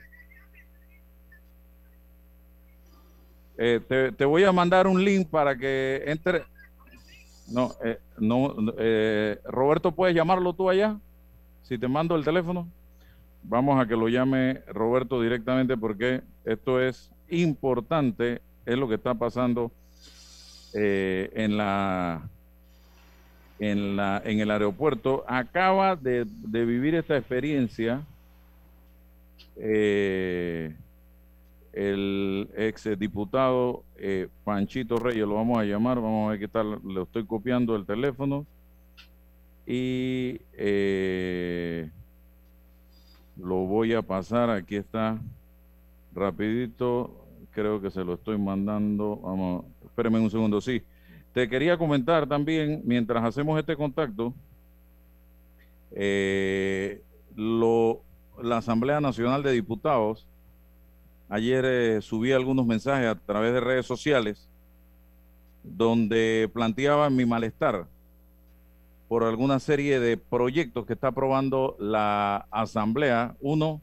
eh, te, voy a mandar un link para que entre. No, eh, no, eh, Roberto, ¿puedes llamarlo tú allá? Si te mando el teléfono. Vamos a que lo llame Roberto directamente porque esto es importante, es lo que está pasando eh, en la en la en el aeropuerto. Acaba de, de vivir esta experiencia eh, el ex diputado eh, Panchito Reyes, lo vamos a llamar, vamos a ver qué tal, le estoy copiando el teléfono y eh, lo voy a pasar, aquí está, rapidito, creo que se lo estoy mandando, vamos, espérenme un segundo, sí. Te quería comentar también, mientras hacemos este contacto, eh, lo, la Asamblea Nacional de Diputados Ayer eh, subí algunos mensajes a través de redes sociales donde planteaba mi malestar por alguna serie de proyectos que está aprobando la Asamblea. Uno,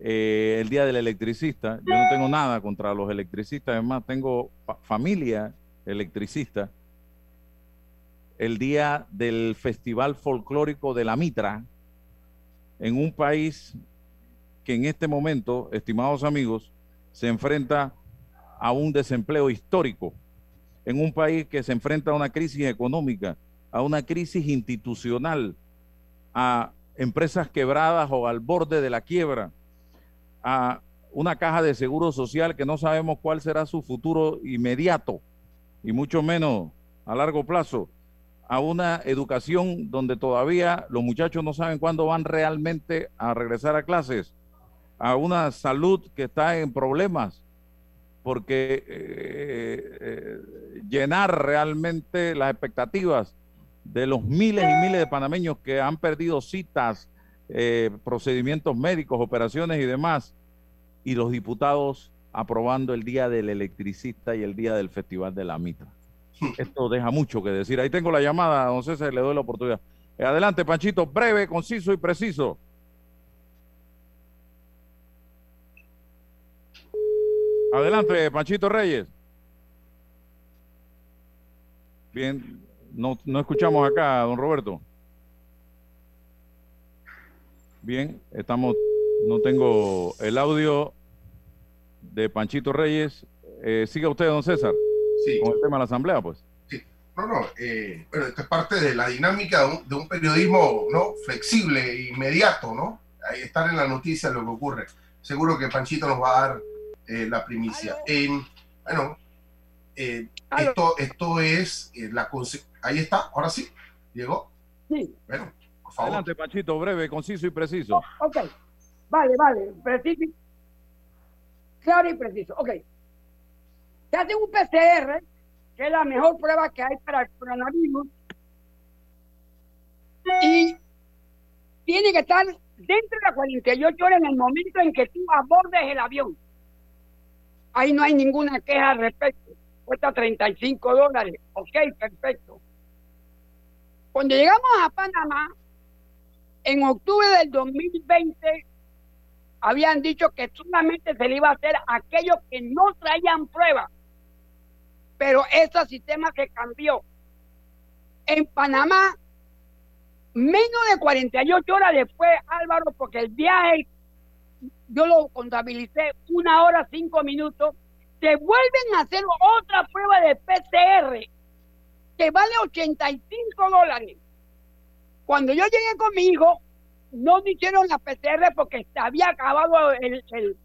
eh, el Día del Electricista. Yo no tengo nada contra los electricistas, además tengo familia electricista. El Día del Festival Folclórico de la Mitra, en un país que en este momento, estimados amigos, se enfrenta a un desempleo histórico, en un país que se enfrenta a una crisis económica, a una crisis institucional, a empresas quebradas o al borde de la quiebra, a una caja de seguro social que no sabemos cuál será su futuro inmediato y mucho menos a largo plazo, a una educación donde todavía los muchachos no saben cuándo van realmente a regresar a clases, a una salud que está en problemas, porque eh, eh, llenar realmente las expectativas de los miles y miles de panameños que han perdido citas, eh, procedimientos médicos, operaciones y demás, y los diputados aprobando el día del electricista y el día del Festival de la Mitra. Esto deja mucho que decir. Ahí tengo la llamada, don César, le doy la oportunidad. Adelante, Panchito, breve, conciso y preciso. Adelante, Panchito Reyes. Bien, no, no escuchamos acá, don Roberto. Bien, estamos, no tengo el audio de Panchito Reyes. Eh, siga usted, don César, Sí. con el tema de la asamblea, pues. No, no, eh, bueno, esto es parte de la dinámica de un, de un periodismo ¿no? flexible, inmediato, ¿no? Ahí estar en la noticia lo que ocurre. Seguro que Panchito nos va a dar eh, la primicia. En- bueno, eh, esto, esto es eh, la Ahí está, ahora sí, llegó. Sí. Bueno, por favor. Adelante, Panchito, breve, conciso y preciso. Ok, vale, vale, preciso. Claro y preciso. Ok. Se hace un PCR, que es la mejor prueba que hay para el coronavirus, y tiene que estar dentro de las 48 horas en el momento en que tú abordes el avión. Ahí no hay ninguna queja al respecto. Cuesta 35 dólares. Ok, perfecto. Cuando llegamos a Panamá, en octubre del 2020 habían dicho que solamente se le iba a hacer a aquellos que no traían pruebas. Pero ese sistema se cambió. En Panamá, menos de 48 horas después, Álvaro, porque el viaje yo lo contabilicé una hora, cinco minutos, te vuelven a hacer otra prueba de PCR que vale 85 dólares. Cuando yo llegué con mi hijo, no me hicieron la PCR porque había acabado el, el,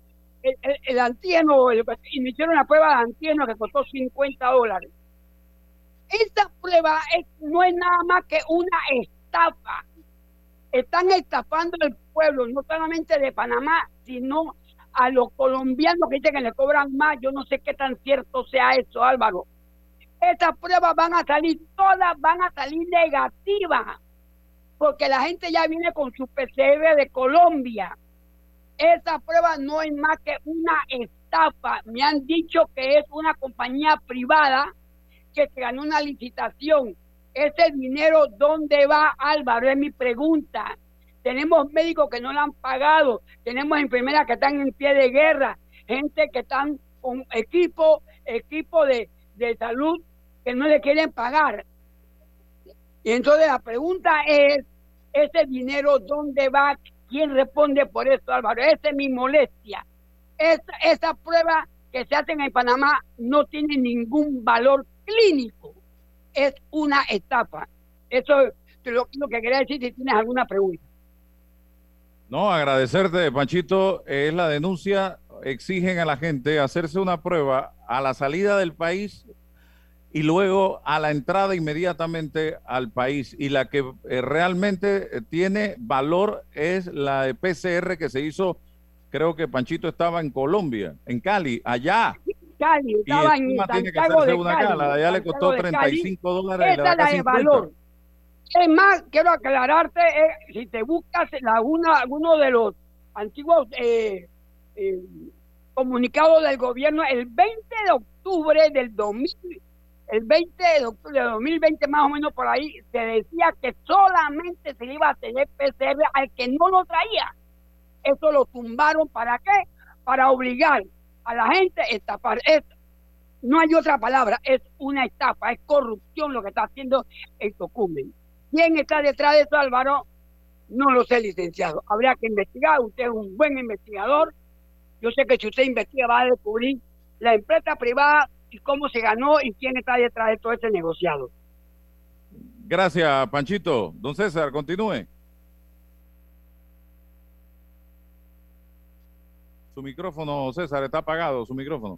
el, el- el el- y me hicieron la prueba de antígeno que costó 50 dólares. Esta prueba no es nada más que una estafa. Están estafando al pueblo, no solamente de Panamá, sino a los colombianos que dicen que le cobran más. Yo no sé qué tan cierto sea eso, Álvaro. Estas pruebas van a salir, todas van a salir negativas, porque la gente ya viene con su PCR de Colombia. Esa prueba no es más que una estafa. Me han dicho que es una compañía privada que se ganó una licitación. Ese dinero, ¿dónde va, Álvaro? Es mi pregunta. Tenemos médicos que no lo han pagado, tenemos enfermeras que están en pie de guerra, gente que están con equipo, equipo de, de salud que no le quieren pagar. Y entonces la pregunta es, ¿ese dinero dónde va? ¿Quién responde por esto, Álvaro? Esa es mi molestia. Esa, esa prueba que se hacen en Panamá no tiene ningún valor clínico. Es una etapa. Eso es lo, lo que quería decir si tienes alguna pregunta. No, agradecerte, Panchito. Es la denuncia. Exigen a la gente hacerse una prueba a la salida del país y luego a la entrada inmediatamente al país. Y la que eh, realmente eh, tiene valor es la de PCR que se hizo, creo que Panchito estaba en Colombia, en Cali, allá. Cali, Y estaba en encima tiene que Santiago hacerse de una Cali. allá le costó de Cali. 35 dólares. La de la acá de 50. valor. Es más, quiero aclararte, eh, si te buscas alguno de los antiguos eh, eh, comunicados del gobierno, el 20 de octubre del 2000, el 20 de octubre de 2020 más o menos por ahí, se decía que solamente se iba a tener PCR al que no lo traía. Eso lo tumbaron, ¿para qué? Para obligar a la gente a estafar. Es, no hay otra palabra, es una estafa, es corrupción lo que está haciendo el Tocumen. ¿Quién está detrás de eso, Álvaro? No lo sé, licenciado. Habría que investigar. Usted es un buen investigador. Yo sé que si usted investiga va a descubrir la empresa privada y cómo se ganó y quién está detrás de todo ese negociado. Gracias, Panchito. Don César, continúe. Su micrófono, César, está apagado, su micrófono.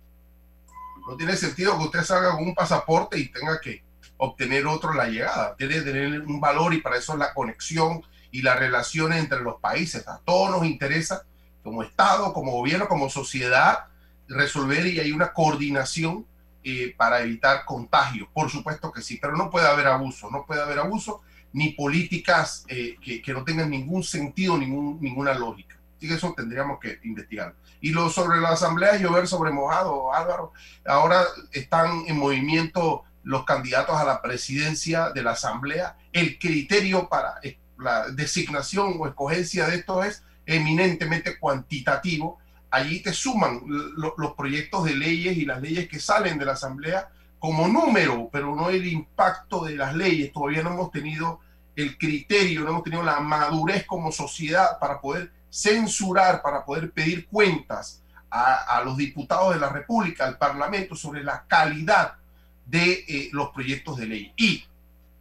No tiene sentido que usted salga con un pasaporte y tenga que obtener otro la llegada. Tiene que tener un valor y para eso es la conexión y las relaciones entre los países. A todos nos interesa, como Estado, como gobierno, como sociedad, resolver y hay una coordinación eh, para evitar contagios. Por supuesto que sí, pero no puede haber abuso, no puede haber abuso ni políticas eh, que, que no tengan ningún sentido, ningún, ninguna lógica. Así que eso tendríamos que investigar. Y lo sobre la asamblea, llover sobre mojado, Álvaro, ahora están en movimiento los candidatos a la presidencia de la asamblea. El criterio para la designación o escogencia de esto es eminentemente cuantitativo. Allí te suman lo- los proyectos de leyes y las leyes que salen de la asamblea como número, pero no el impacto de las leyes. Todavía no hemos tenido el criterio, no hemos tenido la madurez como sociedad para poder censurar, para poder pedir cuentas a, a los diputados de la República, al Parlamento, sobre la calidad de eh, los proyectos de ley. Y,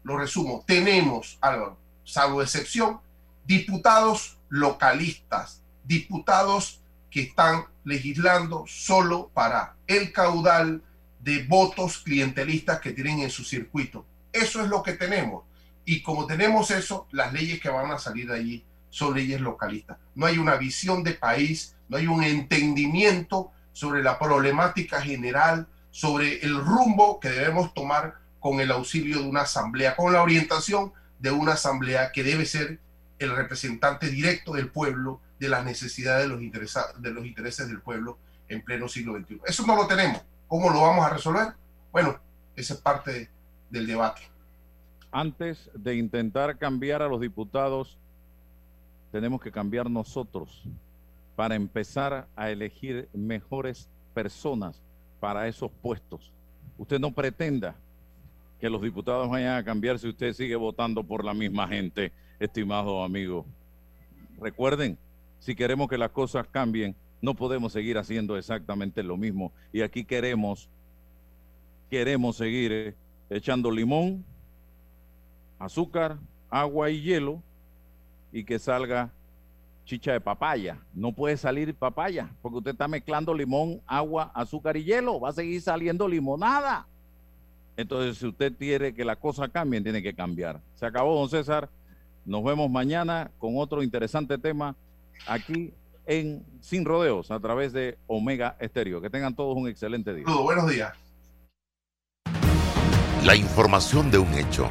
lo resumo, tenemos, Álvaro, salvo excepción, diputados localistas, diputados que están legislando solo para el caudal de votos clientelistas que tienen en su circuito. Eso es lo que tenemos. Y como tenemos eso, las leyes que van a salir de allí son leyes localistas. No hay una visión de país, no hay un entendimiento sobre la problemática general, sobre el rumbo que debemos tomar con el auxilio de una asamblea, con la orientación de una asamblea que debe ser el representante directo del pueblo, de las necesidades de los, de los intereses del pueblo en pleno siglo XXI. Eso no lo tenemos. ¿Cómo lo vamos a resolver? Bueno, esa es parte del debate. Antes de intentar cambiar a los diputados, tenemos que cambiar nosotros para empezar a elegir mejores personas para esos puestos. Usted no pretenda que los diputados vayan a cambiar si usted sigue votando por la misma gente, estimado amigo. Recuerden, si queremos que las cosas cambien, no podemos seguir haciendo exactamente lo mismo. Y aquí queremos, queremos seguir eh, echando limón, azúcar, agua y hielo y que salga chicha de papaya. No puede salir papaya porque usted está mezclando limón, agua, azúcar y hielo. Va a seguir saliendo limonada. Entonces, si usted quiere que las cosas cambien, tiene que cambiar. Se acabó, don César. Nos vemos mañana con otro interesante tema aquí en Sin Rodeos a través de Omega Estéreo. Que tengan todos un excelente día. Saludos, buenos días. La información de un hecho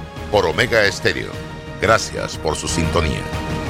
por Omega Estéreo Gracias por su sintonía.